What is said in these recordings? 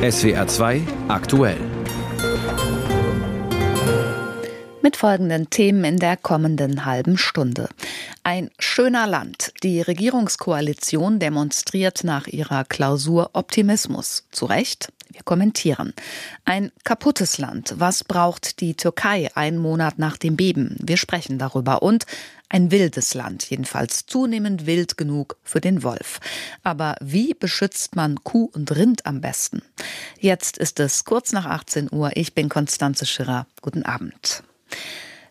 SWR 2 aktuell. Mit folgenden Themen in der kommenden halben Stunde. Ein schöner Land. Die Regierungskoalition demonstriert nach ihrer Klausur Optimismus. Zu Recht? Wir kommentieren. Ein kaputtes Land. Was braucht die Türkei einen Monat nach dem Beben? Wir sprechen darüber. Und ein wildes Land, jedenfalls zunehmend wild genug für den Wolf. Aber wie beschützt man Kuh und Rind am besten? Jetzt ist es kurz nach 18 Uhr. Ich bin Konstanze Schirrer. Guten Abend.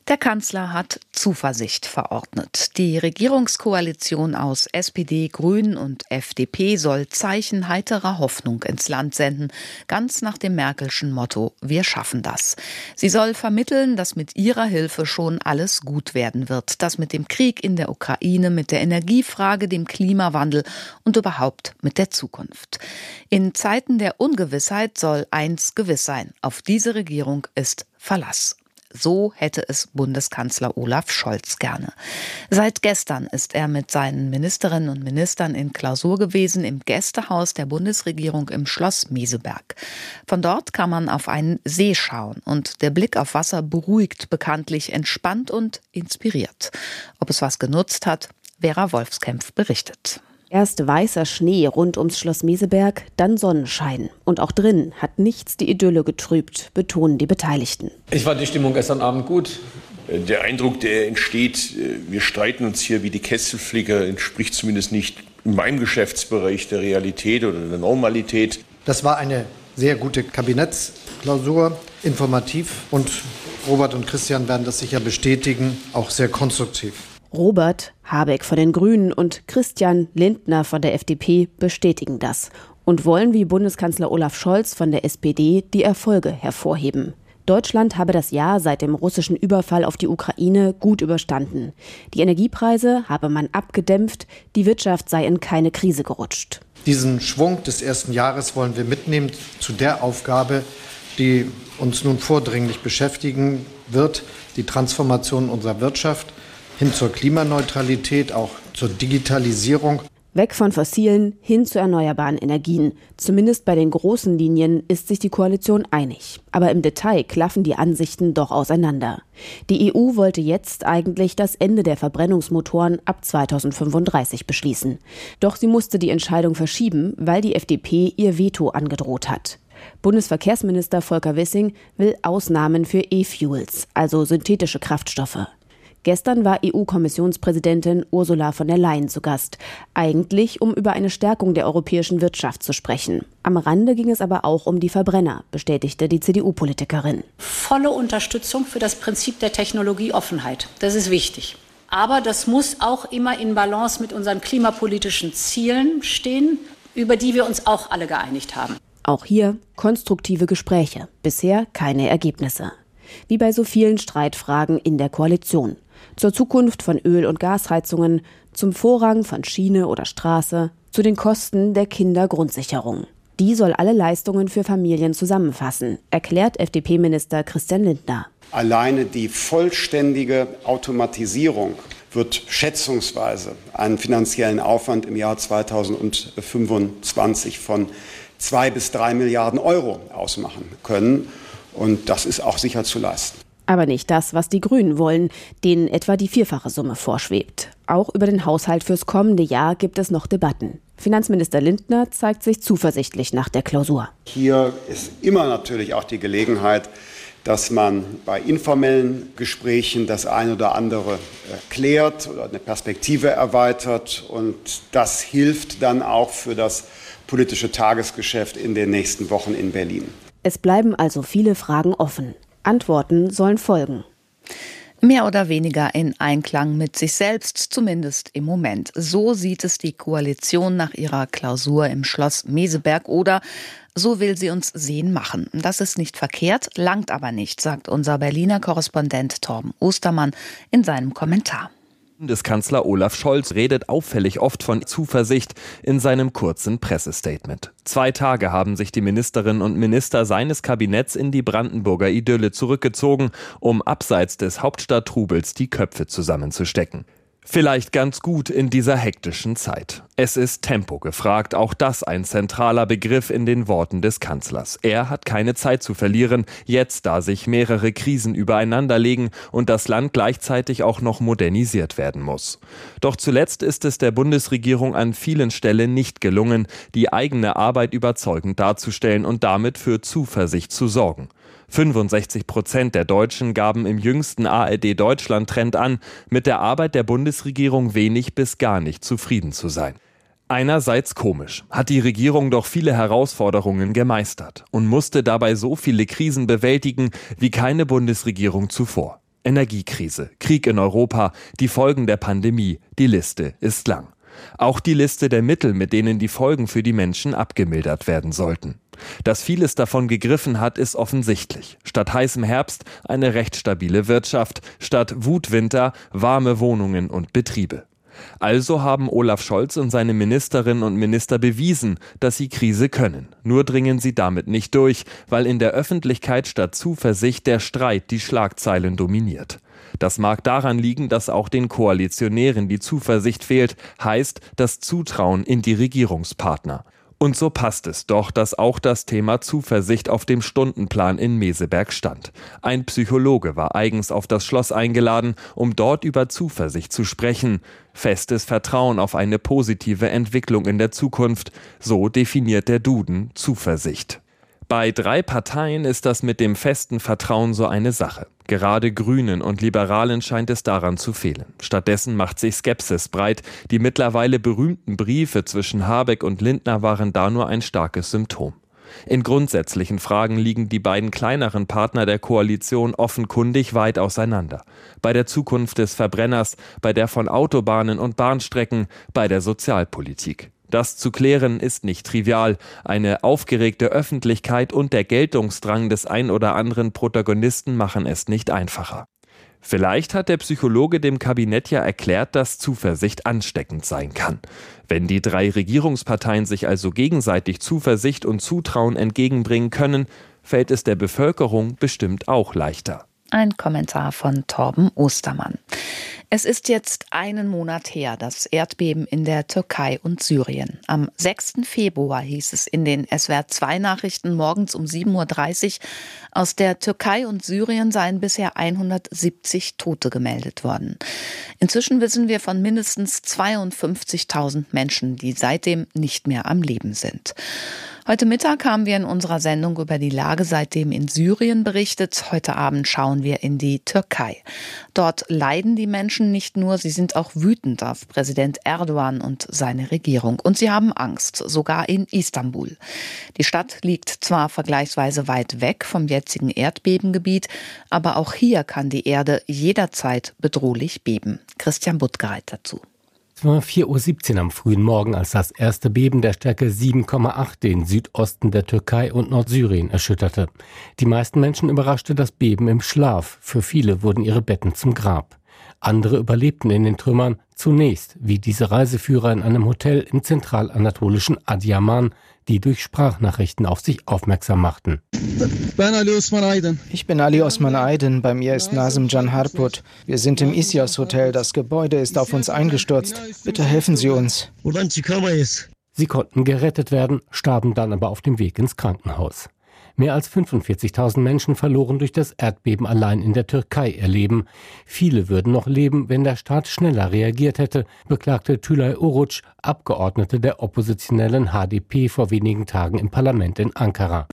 Der Kanzler hat Zuversicht verordnet. Die Regierungskoalition aus SPD, Grünen und FDP soll Zeichen heiterer Hoffnung ins Land senden, ganz nach dem Merkelschen Motto Wir schaffen das. Sie soll vermitteln, dass mit ihrer Hilfe schon alles gut werden wird, dass mit dem Krieg in der Ukraine, mit der Energiefrage, dem Klimawandel und überhaupt mit der Zukunft. In Zeiten der Ungewissheit soll eins gewiss sein, auf diese Regierung ist Verlass. So hätte es Bundeskanzler Olaf Scholz gerne. Seit gestern ist er mit seinen Ministerinnen und Ministern in Klausur gewesen im Gästehaus der Bundesregierung im Schloss Meseberg. Von dort kann man auf einen See schauen und der Blick auf Wasser beruhigt bekanntlich, entspannt und inspiriert. Ob es was genutzt hat, Vera Wolfskämpf berichtet. Erst weißer Schnee rund ums Schloss Meseberg, dann Sonnenschein. Und auch drin hat nichts die Idylle getrübt, betonen die Beteiligten. Ich fand die Stimmung gestern Abend gut. Der Eindruck, der entsteht, wir streiten uns hier wie die Kesselflicker, entspricht zumindest nicht in meinem Geschäftsbereich der Realität oder der Normalität. Das war eine sehr gute Kabinettsklausur, informativ und Robert und Christian werden das sicher bestätigen, auch sehr konstruktiv. Robert Habeck von den Grünen und Christian Lindner von der FDP bestätigen das und wollen wie Bundeskanzler Olaf Scholz von der SPD die Erfolge hervorheben. Deutschland habe das Jahr seit dem russischen Überfall auf die Ukraine gut überstanden. Die Energiepreise habe man abgedämpft, die Wirtschaft sei in keine Krise gerutscht. Diesen Schwung des ersten Jahres wollen wir mitnehmen zu der Aufgabe, die uns nun vordringlich beschäftigen wird, die Transformation unserer Wirtschaft hin zur Klimaneutralität, auch zur Digitalisierung. Weg von fossilen hin zu erneuerbaren Energien. Zumindest bei den großen Linien ist sich die Koalition einig. Aber im Detail klaffen die Ansichten doch auseinander. Die EU wollte jetzt eigentlich das Ende der Verbrennungsmotoren ab 2035 beschließen. Doch sie musste die Entscheidung verschieben, weil die FDP ihr Veto angedroht hat. Bundesverkehrsminister Volker Wissing will Ausnahmen für E-Fuels, also synthetische Kraftstoffe. Gestern war EU-Kommissionspräsidentin Ursula von der Leyen zu Gast. Eigentlich, um über eine Stärkung der europäischen Wirtschaft zu sprechen. Am Rande ging es aber auch um die Verbrenner, bestätigte die CDU-Politikerin. Volle Unterstützung für das Prinzip der Technologieoffenheit. Das ist wichtig. Aber das muss auch immer in Balance mit unseren klimapolitischen Zielen stehen, über die wir uns auch alle geeinigt haben. Auch hier konstruktive Gespräche, bisher keine Ergebnisse. Wie bei so vielen Streitfragen in der Koalition zur Zukunft von Öl- und Gasheizungen, zum Vorrang von Schiene oder Straße, zu den Kosten der Kindergrundsicherung. Die soll alle Leistungen für Familien zusammenfassen, erklärt FDP-Minister Christian Lindner. Alleine die vollständige Automatisierung wird schätzungsweise einen finanziellen Aufwand im Jahr 2025 von zwei bis drei Milliarden Euro ausmachen können. Und das ist auch sicher zu leisten aber nicht das, was die Grünen wollen, denen etwa die vierfache Summe vorschwebt. Auch über den Haushalt fürs kommende Jahr gibt es noch Debatten. Finanzminister Lindner zeigt sich zuversichtlich nach der Klausur. Hier ist immer natürlich auch die Gelegenheit, dass man bei informellen Gesprächen das eine oder andere äh, klärt oder eine Perspektive erweitert. Und das hilft dann auch für das politische Tagesgeschäft in den nächsten Wochen in Berlin. Es bleiben also viele Fragen offen. Antworten sollen folgen. Mehr oder weniger in Einklang mit sich selbst, zumindest im Moment. So sieht es die Koalition nach ihrer Klausur im Schloss Meseberg oder so will sie uns sehen machen. Das ist nicht verkehrt, langt aber nicht, sagt unser Berliner Korrespondent Torben Ostermann in seinem Kommentar. Bundeskanzler Olaf Scholz redet auffällig oft von Zuversicht in seinem kurzen Pressestatement. Zwei Tage haben sich die Ministerinnen und Minister seines Kabinetts in die Brandenburger Idylle zurückgezogen, um abseits des Hauptstadttrubels die Köpfe zusammenzustecken. Vielleicht ganz gut in dieser hektischen Zeit. Es ist Tempo gefragt, auch das ein zentraler Begriff in den Worten des Kanzlers. Er hat keine Zeit zu verlieren, jetzt da sich mehrere Krisen übereinanderlegen und das Land gleichzeitig auch noch modernisiert werden muss. Doch zuletzt ist es der Bundesregierung an vielen Stellen nicht gelungen, die eigene Arbeit überzeugend darzustellen und damit für Zuversicht zu sorgen. 65 Prozent der Deutschen gaben im jüngsten ARD Deutschland Trend an, mit der Arbeit der Bundesregierung wenig bis gar nicht zufrieden zu sein. Einerseits komisch, hat die Regierung doch viele Herausforderungen gemeistert und musste dabei so viele Krisen bewältigen wie keine Bundesregierung zuvor. Energiekrise, Krieg in Europa, die Folgen der Pandemie, die Liste ist lang. Auch die Liste der Mittel, mit denen die Folgen für die Menschen abgemildert werden sollten. Dass vieles davon gegriffen hat, ist offensichtlich. Statt heißem Herbst eine recht stabile Wirtschaft, statt Wutwinter warme Wohnungen und Betriebe. Also haben Olaf Scholz und seine Ministerinnen und Minister bewiesen, dass sie Krise können. Nur dringen sie damit nicht durch, weil in der Öffentlichkeit statt Zuversicht der Streit die Schlagzeilen dominiert. Das mag daran liegen, dass auch den Koalitionären die Zuversicht fehlt, heißt das Zutrauen in die Regierungspartner. Und so passt es doch, dass auch das Thema Zuversicht auf dem Stundenplan in Meseberg stand. Ein Psychologe war eigens auf das Schloss eingeladen, um dort über Zuversicht zu sprechen. Festes Vertrauen auf eine positive Entwicklung in der Zukunft, so definiert der Duden Zuversicht. Bei drei Parteien ist das mit dem festen Vertrauen so eine Sache. Gerade Grünen und Liberalen scheint es daran zu fehlen. Stattdessen macht sich Skepsis breit. Die mittlerweile berühmten Briefe zwischen Habeck und Lindner waren da nur ein starkes Symptom. In grundsätzlichen Fragen liegen die beiden kleineren Partner der Koalition offenkundig weit auseinander. Bei der Zukunft des Verbrenners, bei der von Autobahnen und Bahnstrecken, bei der Sozialpolitik. Das zu klären ist nicht trivial. Eine aufgeregte Öffentlichkeit und der Geltungsdrang des ein oder anderen Protagonisten machen es nicht einfacher. Vielleicht hat der Psychologe dem Kabinett ja erklärt, dass Zuversicht ansteckend sein kann. Wenn die drei Regierungsparteien sich also gegenseitig Zuversicht und Zutrauen entgegenbringen können, fällt es der Bevölkerung bestimmt auch leichter. Ein Kommentar von Torben Ostermann. Es ist jetzt einen Monat her, das Erdbeben in der Türkei und Syrien. Am 6. Februar hieß es in den SWR2-Nachrichten morgens um 7.30 Uhr, aus der Türkei und Syrien seien bisher 170 Tote gemeldet worden. Inzwischen wissen wir von mindestens 52.000 Menschen, die seitdem nicht mehr am Leben sind. Heute Mittag haben wir in unserer Sendung über die Lage seitdem in Syrien berichtet. Heute Abend schauen wir in die Türkei. Dort leiden die Menschen nicht nur, sie sind auch wütend auf Präsident Erdogan und seine Regierung. Und sie haben Angst, sogar in Istanbul. Die Stadt liegt zwar vergleichsweise weit weg vom jetzigen Erdbebengebiet, aber auch hier kann die Erde jederzeit bedrohlich beben. Christian Buttgereit dazu. Es war 4.17 Uhr am frühen Morgen, als das erste Beben der Stärke 7,8 den Südosten der Türkei und Nordsyrien erschütterte. Die meisten Menschen überraschte das Beben im Schlaf. Für viele wurden ihre Betten zum Grab. Andere überlebten in den Trümmern, zunächst, wie diese Reiseführer in einem Hotel im zentralanatolischen Adiyaman, die durch Sprachnachrichten auf sich aufmerksam machten. Ich bin Ali Osman Aydin, bei mir ist Nazim Can Harput. Wir sind im Isias Hotel, das Gebäude ist auf uns eingestürzt. Bitte helfen Sie uns. Sie konnten gerettet werden, starben dann aber auf dem Weg ins Krankenhaus. Mehr als 45.000 Menschen verloren durch das Erdbeben allein in der Türkei ihr Leben. Viele würden noch leben, wenn der Staat schneller reagiert hätte, beklagte Tülay Oruç, Abgeordnete der oppositionellen HDP vor wenigen Tagen im Parlament in Ankara.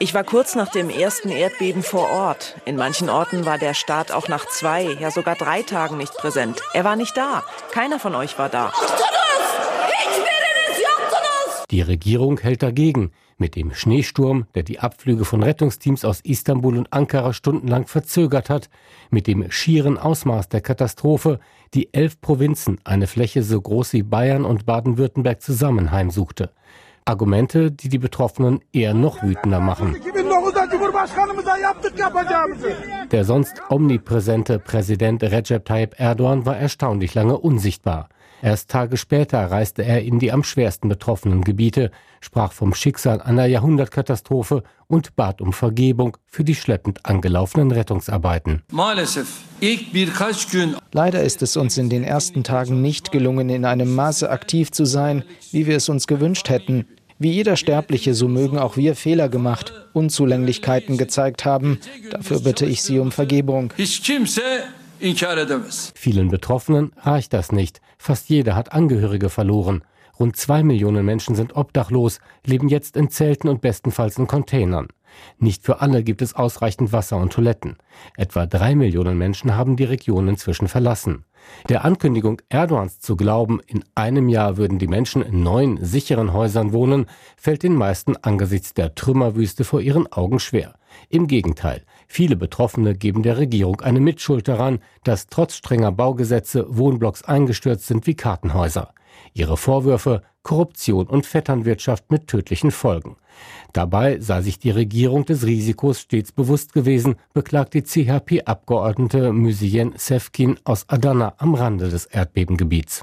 Ich war kurz nach dem ersten Erdbeben vor Ort. In manchen Orten war der Staat auch nach zwei, ja sogar drei Tagen nicht präsent. Er war nicht da. Keiner von euch war da. Die Regierung hält dagegen. Mit dem Schneesturm, der die Abflüge von Rettungsteams aus Istanbul und Ankara stundenlang verzögert hat, mit dem schieren Ausmaß der Katastrophe, die elf Provinzen, eine Fläche so groß wie Bayern und Baden-Württemberg zusammen heimsuchte. Argumente, die die Betroffenen eher noch wütender machen. Der sonst omnipräsente Präsident Recep Tayyip Erdogan war erstaunlich lange unsichtbar. Erst Tage später reiste er in die am schwersten betroffenen Gebiete, sprach vom Schicksal einer Jahrhundertkatastrophe und bat um Vergebung für die schleppend angelaufenen Rettungsarbeiten. Leider ist es uns in den ersten Tagen nicht gelungen, in einem Maße aktiv zu sein, wie wir es uns gewünscht hätten. Wie jeder Sterbliche, so mögen auch wir Fehler gemacht, Unzulänglichkeiten gezeigt haben. Dafür bitte ich Sie um Vergebung. Vielen Betroffenen reicht das nicht. Fast jeder hat Angehörige verloren. Rund zwei Millionen Menschen sind obdachlos, leben jetzt in Zelten und bestenfalls in Containern. Nicht für alle gibt es ausreichend Wasser und Toiletten. Etwa drei Millionen Menschen haben die Region inzwischen verlassen. Der Ankündigung Erdogans zu glauben, in einem Jahr würden die Menschen in neun sicheren Häusern wohnen, fällt den meisten angesichts der Trümmerwüste vor ihren Augen schwer. Im Gegenteil, viele Betroffene geben der Regierung eine Mitschuld daran, dass trotz strenger Baugesetze Wohnblocks eingestürzt sind wie Kartenhäuser. Ihre Vorwürfe Korruption und Vetternwirtschaft mit tödlichen Folgen. Dabei sei sich die Regierung des Risikos stets bewusst gewesen, beklagt die CHP-Abgeordnete Müsien Sefkin aus Adana am Rande des Erdbebengebiets.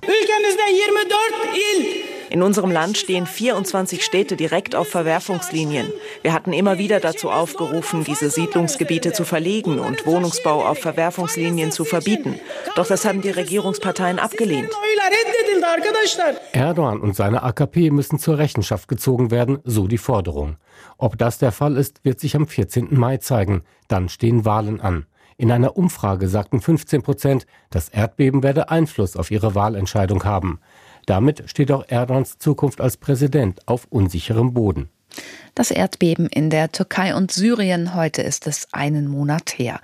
In unserem Land stehen 24 Städte direkt auf Verwerfungslinien. Wir hatten immer wieder dazu aufgerufen, diese Siedlungsgebiete zu verlegen und Wohnungsbau auf Verwerfungslinien zu verbieten. Doch das haben die Regierungsparteien abgelehnt. Erdogan und seine AKP müssen zur Rechenschaft gezogen werden, so die Forderung. Ob das der Fall ist, wird sich am 14. Mai zeigen. Dann stehen Wahlen an. In einer Umfrage sagten 15 Prozent, das Erdbeben werde Einfluss auf ihre Wahlentscheidung haben. Damit steht auch Erdogans Zukunft als Präsident auf unsicherem Boden. Das Erdbeben in der Türkei und Syrien, heute ist es einen Monat her.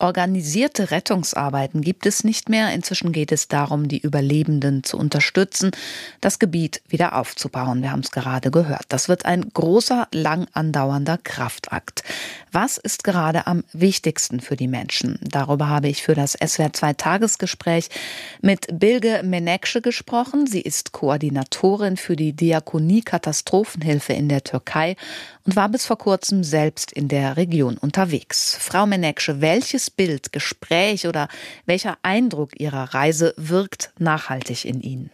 Organisierte Rettungsarbeiten gibt es nicht mehr. Inzwischen geht es darum, die Überlebenden zu unterstützen, das Gebiet wieder aufzubauen. Wir haben es gerade gehört. Das wird ein großer, lang andauernder Kraftakt. Was ist gerade am wichtigsten für die Menschen? Darüber habe ich für das SWR 2 Tagesgespräch mit Bilge Menekşe gesprochen. Sie ist Koordinatorin für die Diakonie Katastrophenhilfe in der Türkei und war bis vor kurzem selbst in der Region unterwegs. Frau Menekşe, welches Bild, Gespräch oder welcher Eindruck Ihrer Reise wirkt nachhaltig in Ihnen?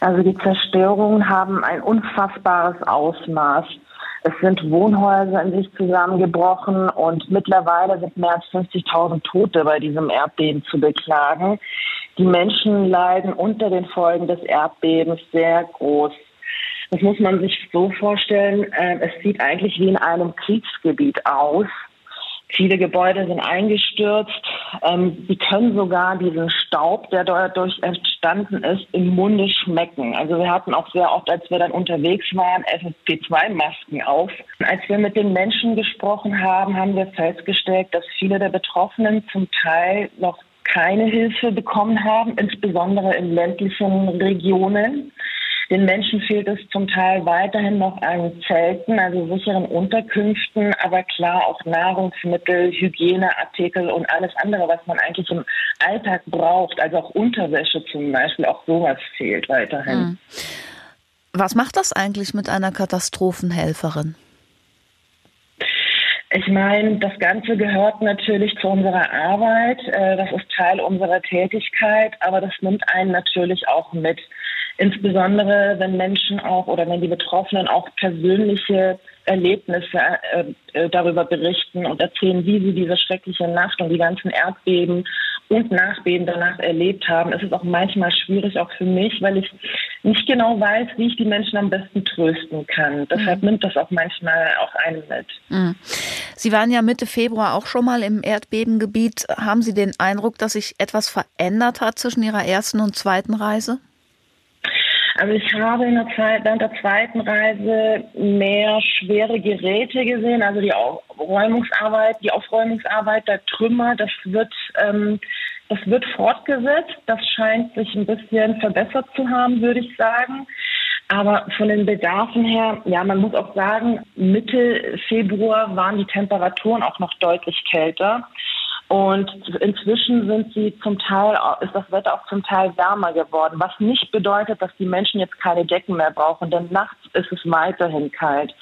Also die Zerstörungen haben ein unfassbares Ausmaß. Es sind Wohnhäuser in sich zusammengebrochen und mittlerweile sind mehr als 50.000 Tote bei diesem Erdbeben zu beklagen. Die Menschen leiden unter den Folgen des Erdbebens sehr groß. Das muss man sich so vorstellen. Äh, es sieht eigentlich wie in einem Kriegsgebiet aus. Viele Gebäude sind eingestürzt. Ähm, sie können sogar diesen Staub, der dadurch entstanden ist, im Munde schmecken. Also wir hatten auch sehr oft, als wir dann unterwegs waren, FFP2-Masken auf. Als wir mit den Menschen gesprochen haben, haben wir festgestellt, dass viele der Betroffenen zum Teil noch keine Hilfe bekommen haben, insbesondere in ländlichen Regionen. Den Menschen fehlt es zum Teil weiterhin noch an Zelten, also sicheren Unterkünften, aber klar auch Nahrungsmittel, Hygieneartikel und alles andere, was man eigentlich im Alltag braucht, also auch Unterwäsche zum Beispiel, auch sowas fehlt weiterhin. Hm. Was macht das eigentlich mit einer Katastrophenhelferin? Ich meine, das Ganze gehört natürlich zu unserer Arbeit. Äh, das ist Teil unserer Tätigkeit, aber das nimmt einen natürlich auch mit. Insbesondere wenn Menschen auch oder wenn die Betroffenen auch persönliche Erlebnisse äh, äh, darüber berichten und erzählen, wie sie diese schreckliche Nacht und die ganzen Erdbeben und Nachbeben danach erlebt haben, ist es auch manchmal schwierig, auch für mich, weil ich nicht genau weiß, wie ich die Menschen am besten trösten kann. Deshalb mhm. nimmt das auch manchmal auch einen mit. Mhm. Sie waren ja Mitte Februar auch schon mal im Erdbebengebiet. Haben Sie den Eindruck, dass sich etwas verändert hat zwischen Ihrer ersten und zweiten Reise? Also ich habe in der Zeit, während der zweiten Reise mehr schwere Geräte gesehen, also die Aufräumungsarbeit, die Aufräumungsarbeit der Trümmer, das wird, ähm, das wird fortgesetzt. Das scheint sich ein bisschen verbessert zu haben, würde ich sagen. Aber von den Bedarfen her, ja, man muss auch sagen, Mitte Februar waren die Temperaturen auch noch deutlich kälter. Und inzwischen sind sie zum Teil, ist das Wetter auch zum Teil wärmer geworden, was nicht bedeutet, dass die Menschen jetzt keine Decken mehr brauchen, denn nachts ist es weiterhin kalt.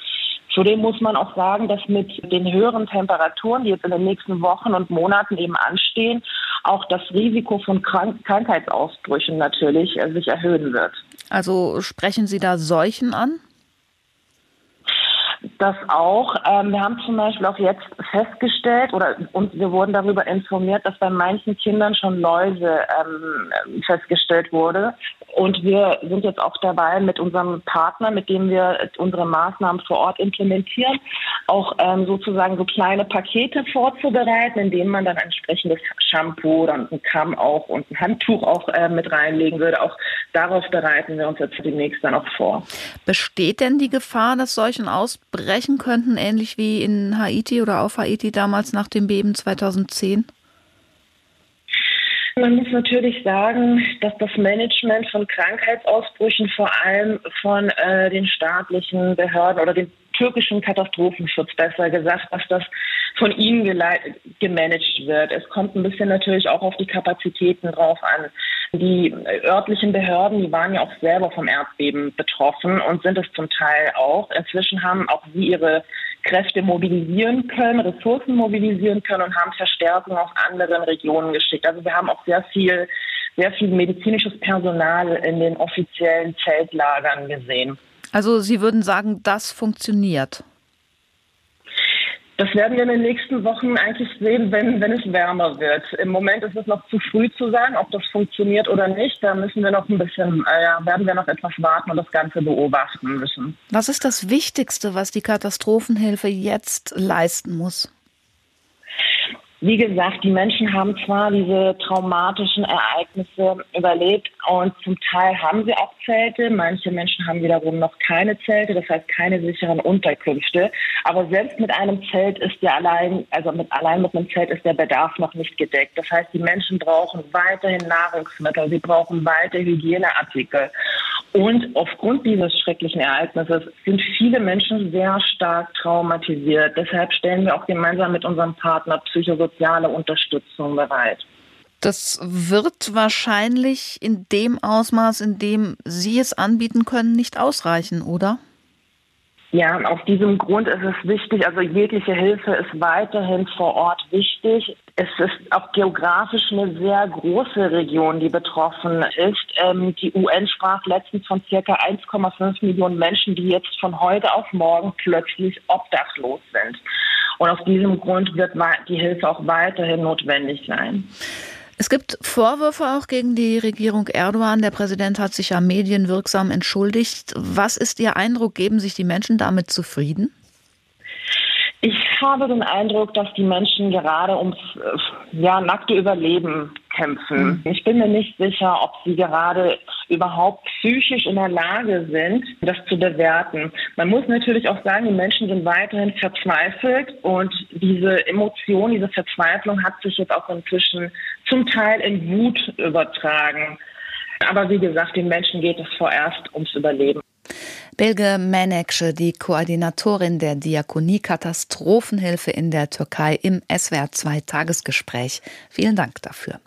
Zudem muss man auch sagen, dass mit den höheren Temperaturen, die jetzt in den nächsten Wochen und Monaten eben anstehen, auch das Risiko von Krank Krankheitsausbrüchen natürlich äh, sich erhöhen wird. Also sprechen Sie da Seuchen an? Das auch. Ähm, wir haben zum Beispiel auch jetzt festgestellt oder und wir wurden darüber informiert, dass bei manchen Kindern schon Läuse ähm, festgestellt wurde. Und wir sind jetzt auch dabei, mit unserem Partner, mit dem wir unsere Maßnahmen vor Ort implementieren, auch ähm, sozusagen so kleine Pakete vorzubereiten, in denen man dann entsprechendes Shampoo, dann ein Kamm auch und ein Handtuch auch äh, mit reinlegen würde. Auch darauf bereiten wir uns jetzt demnächst dann auch vor. Besteht denn die Gefahr, dass solchen ausbrechen könnten, ähnlich wie in Haiti oder auf Haiti damals nach dem Beben 2010? Man muss natürlich sagen, dass das Management von Krankheitsausbrüchen vor allem von äh, den staatlichen Behörden oder dem türkischen Katastrophenschutz besser gesagt, dass das von ihnen gemanagt wird. Es kommt ein bisschen natürlich auch auf die Kapazitäten drauf an. Die örtlichen Behörden, die waren ja auch selber vom Erdbeben betroffen und sind es zum Teil auch. Inzwischen haben auch sie ihre Kräfte mobilisieren können, Ressourcen mobilisieren können und haben Verstärkung aus anderen Regionen geschickt. Also wir haben auch sehr viel, sehr viel medizinisches Personal in den offiziellen Zeltlagern gesehen. Also Sie würden sagen, das funktioniert. Das werden wir in den nächsten Wochen eigentlich sehen, wenn, wenn es wärmer wird. Im Moment ist es noch zu früh zu sagen, ob das funktioniert oder nicht. Da müssen wir noch ein bisschen, äh, ja, werden wir noch etwas warten und das Ganze beobachten müssen. Was ist das Wichtigste, was die Katastrophenhilfe jetzt leisten muss? Wie gesagt, die Menschen haben zwar diese traumatischen Ereignisse überlebt und zum Teil haben sie auch Zelte. Manche Menschen haben wiederum noch keine Zelte, das heißt keine sicheren Unterkünfte. Aber selbst mit einem Zelt ist ja allein, also mit, allein mit einem Zelt ist der Bedarf noch nicht gedeckt. Das heißt, die Menschen brauchen weiterhin Nahrungsmittel, sie brauchen weiter Hygieneartikel. Und aufgrund dieses schrecklichen Ereignisses sind viele Menschen sehr stark traumatisiert. Deshalb stellen wir auch gemeinsam mit unserem Partner psychosoziale Unterstützung bereit. Das wird wahrscheinlich in dem Ausmaß, in dem Sie es anbieten können, nicht ausreichen, oder? Ja, auf diesem Grund ist es wichtig, also jegliche Hilfe ist weiterhin vor Ort wichtig. Es ist auch geografisch eine sehr große Region, die betroffen ist. Ähm, die UN sprach letztens von circa 1,5 Millionen Menschen, die jetzt von heute auf morgen plötzlich obdachlos sind. Und aus diesem Grund wird die Hilfe auch weiterhin notwendig sein. Es gibt Vorwürfe auch gegen die Regierung Erdogan. Der Präsident hat sich ja medienwirksam entschuldigt. Was ist Ihr Eindruck? Geben sich die Menschen damit zufrieden? Ich habe den Eindruck, dass die Menschen gerade ums ja, nackte Überleben kämpfen. Mhm. Ich bin mir nicht sicher, ob sie gerade überhaupt psychisch in der Lage sind, das zu bewerten. Man muss natürlich auch sagen, die Menschen sind weiterhin verzweifelt und diese Emotion, diese Verzweiflung hat sich jetzt auch inzwischen zum Teil in Wut übertragen. Aber wie gesagt, den Menschen geht es vorerst ums Überleben. Belge Menekşe, die Koordinatorin der Diakonie Katastrophenhilfe in der Türkei im SWR 2 Tagesgespräch. Vielen Dank dafür.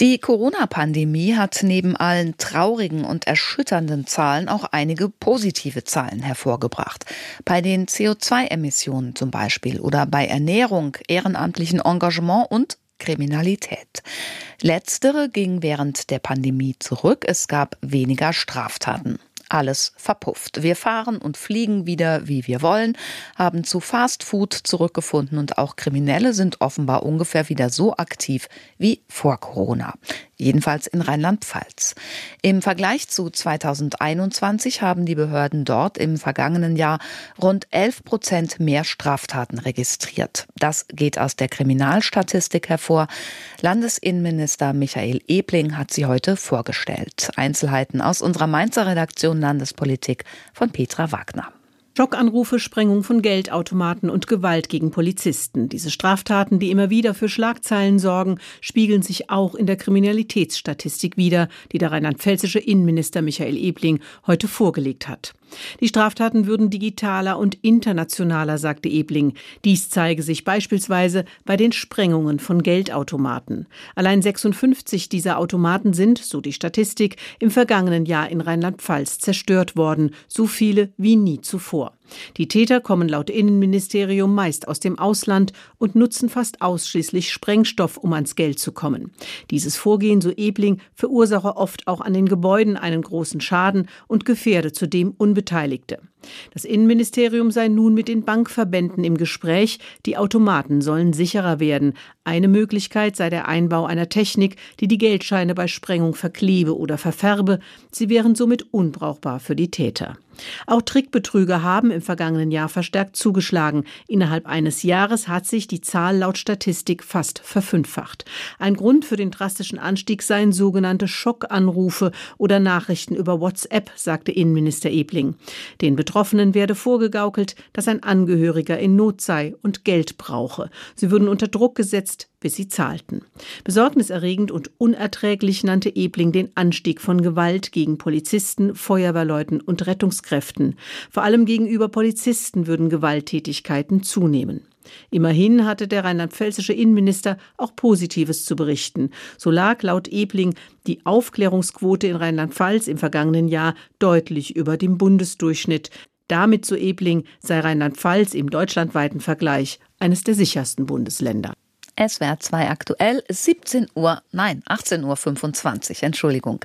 Die Corona-Pandemie hat neben allen traurigen und erschütternden Zahlen auch einige positive Zahlen hervorgebracht. Bei den CO2-Emissionen zum Beispiel oder bei Ernährung, ehrenamtlichen Engagement und Kriminalität. Letztere ging während der Pandemie zurück. Es gab weniger Straftaten alles verpufft. Wir fahren und fliegen wieder, wie wir wollen, haben zu Fast Food zurückgefunden und auch Kriminelle sind offenbar ungefähr wieder so aktiv wie vor Corona jedenfalls in Rheinland-Pfalz. Im Vergleich zu 2021 haben die Behörden dort im vergangenen Jahr rund 11 Prozent mehr Straftaten registriert. Das geht aus der Kriminalstatistik hervor. Landesinnenminister Michael Ebling hat sie heute vorgestellt. Einzelheiten aus unserer Mainzer Redaktion Landespolitik von Petra Wagner. Schockanrufe, Sprengung von Geldautomaten und Gewalt gegen Polizisten. Diese Straftaten, die immer wieder für Schlagzeilen sorgen, spiegeln sich auch in der Kriminalitätsstatistik wider, die der rheinland-pfälzische Innenminister Michael Ebling heute vorgelegt hat. Die Straftaten würden digitaler und internationaler, sagte Ebling. Dies zeige sich beispielsweise bei den Sprengungen von Geldautomaten. Allein 56 dieser Automaten sind, so die Statistik, im vergangenen Jahr in Rheinland-Pfalz zerstört worden, so viele wie nie zuvor. Die Täter kommen laut Innenministerium meist aus dem Ausland und nutzen fast ausschließlich Sprengstoff, um ans Geld zu kommen. Dieses Vorgehen, so Ebling, verursache oft auch an den Gebäuden einen großen Schaden und gefährde zudem Unbeteiligte. Das Innenministerium sei nun mit den Bankverbänden im Gespräch, die Automaten sollen sicherer werden. Eine Möglichkeit sei der Einbau einer Technik, die die Geldscheine bei Sprengung verklebe oder verfärbe. Sie wären somit unbrauchbar für die Täter. Auch Trickbetrüger haben im vergangenen Jahr verstärkt zugeschlagen. Innerhalb eines Jahres hat sich die Zahl laut Statistik fast verfünffacht. Ein Grund für den drastischen Anstieg seien sogenannte Schockanrufe oder Nachrichten über WhatsApp, sagte Innenminister Ebling. Den Betroffenen werde vorgegaukelt, dass ein Angehöriger in Not sei und Geld brauche. Sie würden unter Druck gesetzt, bis sie zahlten. Besorgniserregend und unerträglich nannte Ebling den Anstieg von Gewalt gegen Polizisten, Feuerwehrleuten und Rettungskräften. Vor allem gegenüber Polizisten würden Gewalttätigkeiten zunehmen. Immerhin hatte der rheinland-pfälzische Innenminister auch Positives zu berichten. So lag laut Ebling die Aufklärungsquote in Rheinland-Pfalz im vergangenen Jahr deutlich über dem Bundesdurchschnitt. Damit, so Ebling, sei Rheinland-Pfalz im deutschlandweiten Vergleich eines der sichersten Bundesländer. SWR 2 aktuell 17 Uhr, nein, 18.25 Uhr, Entschuldigung.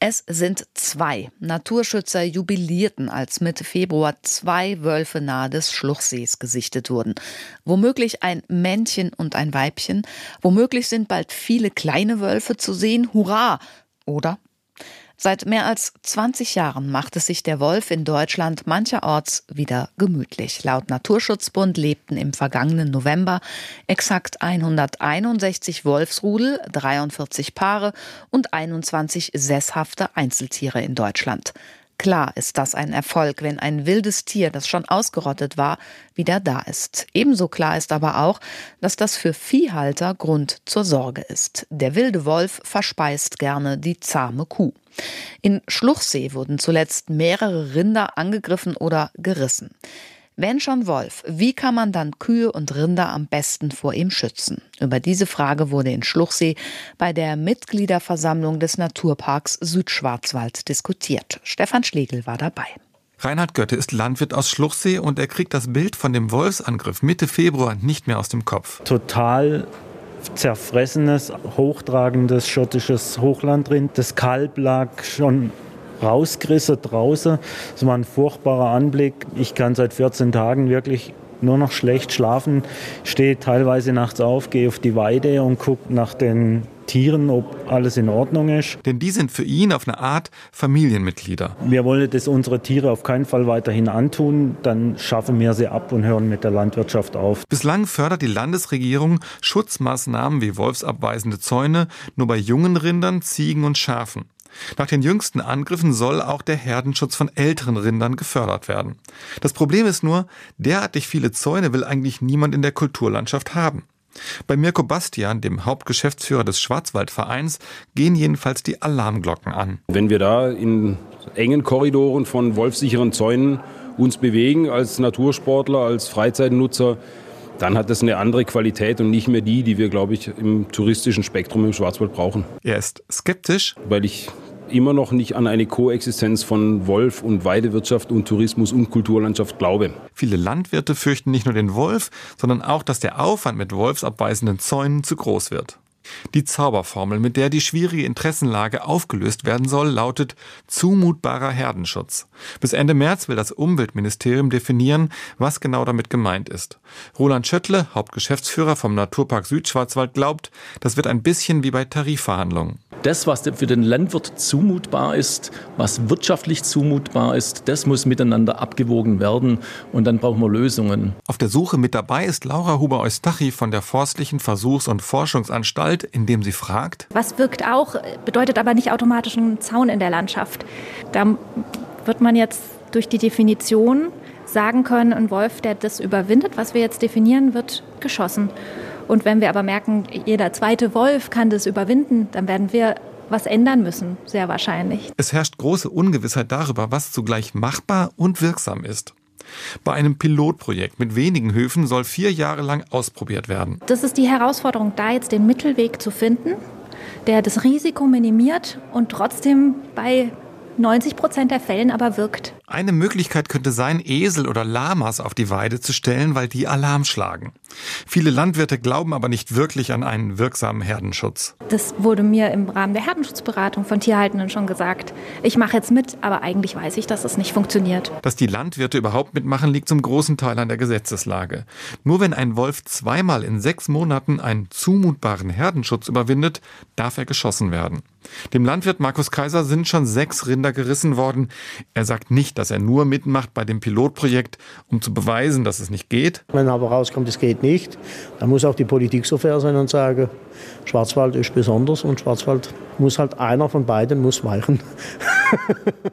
Es sind zwei Naturschützer jubilierten, als Mitte Februar zwei Wölfe nahe des Schluchsees gesichtet wurden. Womöglich ein Männchen und ein Weibchen. Womöglich sind bald viele kleine Wölfe zu sehen. Hurra! Oder Seit mehr als 20 Jahren macht es sich der Wolf in Deutschland mancherorts wieder gemütlich. Laut Naturschutzbund lebten im vergangenen November exakt 161 Wolfsrudel, 43 Paare und 21 sesshafte Einzeltiere in Deutschland. Klar ist das ein Erfolg, wenn ein wildes Tier, das schon ausgerottet war, wieder da ist. Ebenso klar ist aber auch, dass das für Viehhalter Grund zur Sorge ist. Der wilde Wolf verspeist gerne die zahme Kuh. In Schluchsee wurden zuletzt mehrere Rinder angegriffen oder gerissen. Wenn schon Wolf, wie kann man dann Kühe und Rinder am besten vor ihm schützen? Über diese Frage wurde in Schluchsee bei der Mitgliederversammlung des Naturparks Südschwarzwald diskutiert. Stefan Schlegel war dabei. Reinhard Götte ist Landwirt aus Schluchsee und er kriegt das Bild von dem Wolfsangriff Mitte Februar nicht mehr aus dem Kopf. Total zerfressenes, hochtragendes schottisches Hochlandrind. Das Kalb lag schon rausgerissen draußen. Das war ein furchtbarer Anblick. Ich kann seit 14 Tagen wirklich nur noch schlecht schlafen, stehe teilweise nachts auf, gehe auf die Weide und gucke nach den Tieren, ob alles in Ordnung ist. Denn die sind für ihn auf eine Art Familienmitglieder. Wir wollen das unsere Tiere auf keinen Fall weiterhin antun. Dann schaffen wir sie ab und hören mit der Landwirtschaft auf. Bislang fördert die Landesregierung Schutzmaßnahmen wie wolfsabweisende Zäune nur bei jungen Rindern, Ziegen und Schafen. Nach den jüngsten Angriffen soll auch der Herdenschutz von älteren Rindern gefördert werden. Das Problem ist nur, derartig viele Zäune will eigentlich niemand in der Kulturlandschaft haben. Bei Mirko Bastian, dem Hauptgeschäftsführer des Schwarzwaldvereins, gehen jedenfalls die Alarmglocken an. Wenn wir da in engen Korridoren von wolfsicheren Zäunen uns bewegen als Natursportler, als Freizeitnutzer, dann hat das eine andere Qualität und nicht mehr die, die wir, glaube ich, im touristischen Spektrum im Schwarzwald brauchen. Er ist skeptisch, weil ich immer noch nicht an eine Koexistenz von Wolf und Weidewirtschaft und Tourismus und Kulturlandschaft glaube. Viele Landwirte fürchten nicht nur den Wolf, sondern auch, dass der Aufwand mit wolfsabweisenden Zäunen zu groß wird. Die Zauberformel, mit der die schwierige Interessenlage aufgelöst werden soll, lautet zumutbarer Herdenschutz. Bis Ende März will das Umweltministerium definieren, was genau damit gemeint ist. Roland Schöttle, Hauptgeschäftsführer vom Naturpark Südschwarzwald, glaubt, das wird ein bisschen wie bei Tarifverhandlungen. Das, was für den Landwirt zumutbar ist, was wirtschaftlich zumutbar ist, das muss miteinander abgewogen werden und dann brauchen wir Lösungen. Auf der Suche mit dabei ist Laura Huber-Eustachi von der Forstlichen Versuchs- und Forschungsanstalt indem sie fragt. Was wirkt auch, bedeutet aber nicht automatisch einen Zaun in der Landschaft. Da wird man jetzt durch die Definition sagen können, ein Wolf, der das überwindet, was wir jetzt definieren, wird geschossen. Und wenn wir aber merken, jeder zweite Wolf kann das überwinden, dann werden wir was ändern müssen, sehr wahrscheinlich. Es herrscht große Ungewissheit darüber, was zugleich machbar und wirksam ist. Bei einem Pilotprojekt mit wenigen Höfen soll vier Jahre lang ausprobiert werden. Das ist die Herausforderung, da jetzt den Mittelweg zu finden, der das Risiko minimiert und trotzdem bei 90 Prozent der Fällen aber wirkt. Eine Möglichkeit könnte sein, Esel oder Lamas auf die Weide zu stellen, weil die Alarm schlagen. Viele Landwirte glauben aber nicht wirklich an einen wirksamen Herdenschutz. Das wurde mir im Rahmen der Herdenschutzberatung von Tierhaltenden schon gesagt. Ich mache jetzt mit, aber eigentlich weiß ich, dass es nicht funktioniert. Dass die Landwirte überhaupt mitmachen, liegt zum großen Teil an der Gesetzeslage. Nur wenn ein Wolf zweimal in sechs Monaten einen zumutbaren Herdenschutz überwindet, darf er geschossen werden. Dem Landwirt Markus Kaiser sind schon sechs Rinder gerissen worden. Er sagt nicht, dass er nur mitmacht bei dem Pilotprojekt, um zu beweisen, dass es nicht geht. Wenn aber rauskommt, es geht nicht, dann muss auch die Politik so fair sein und sagen, Schwarzwald ist besonders und Schwarzwald muss halt einer von beiden muss weichen.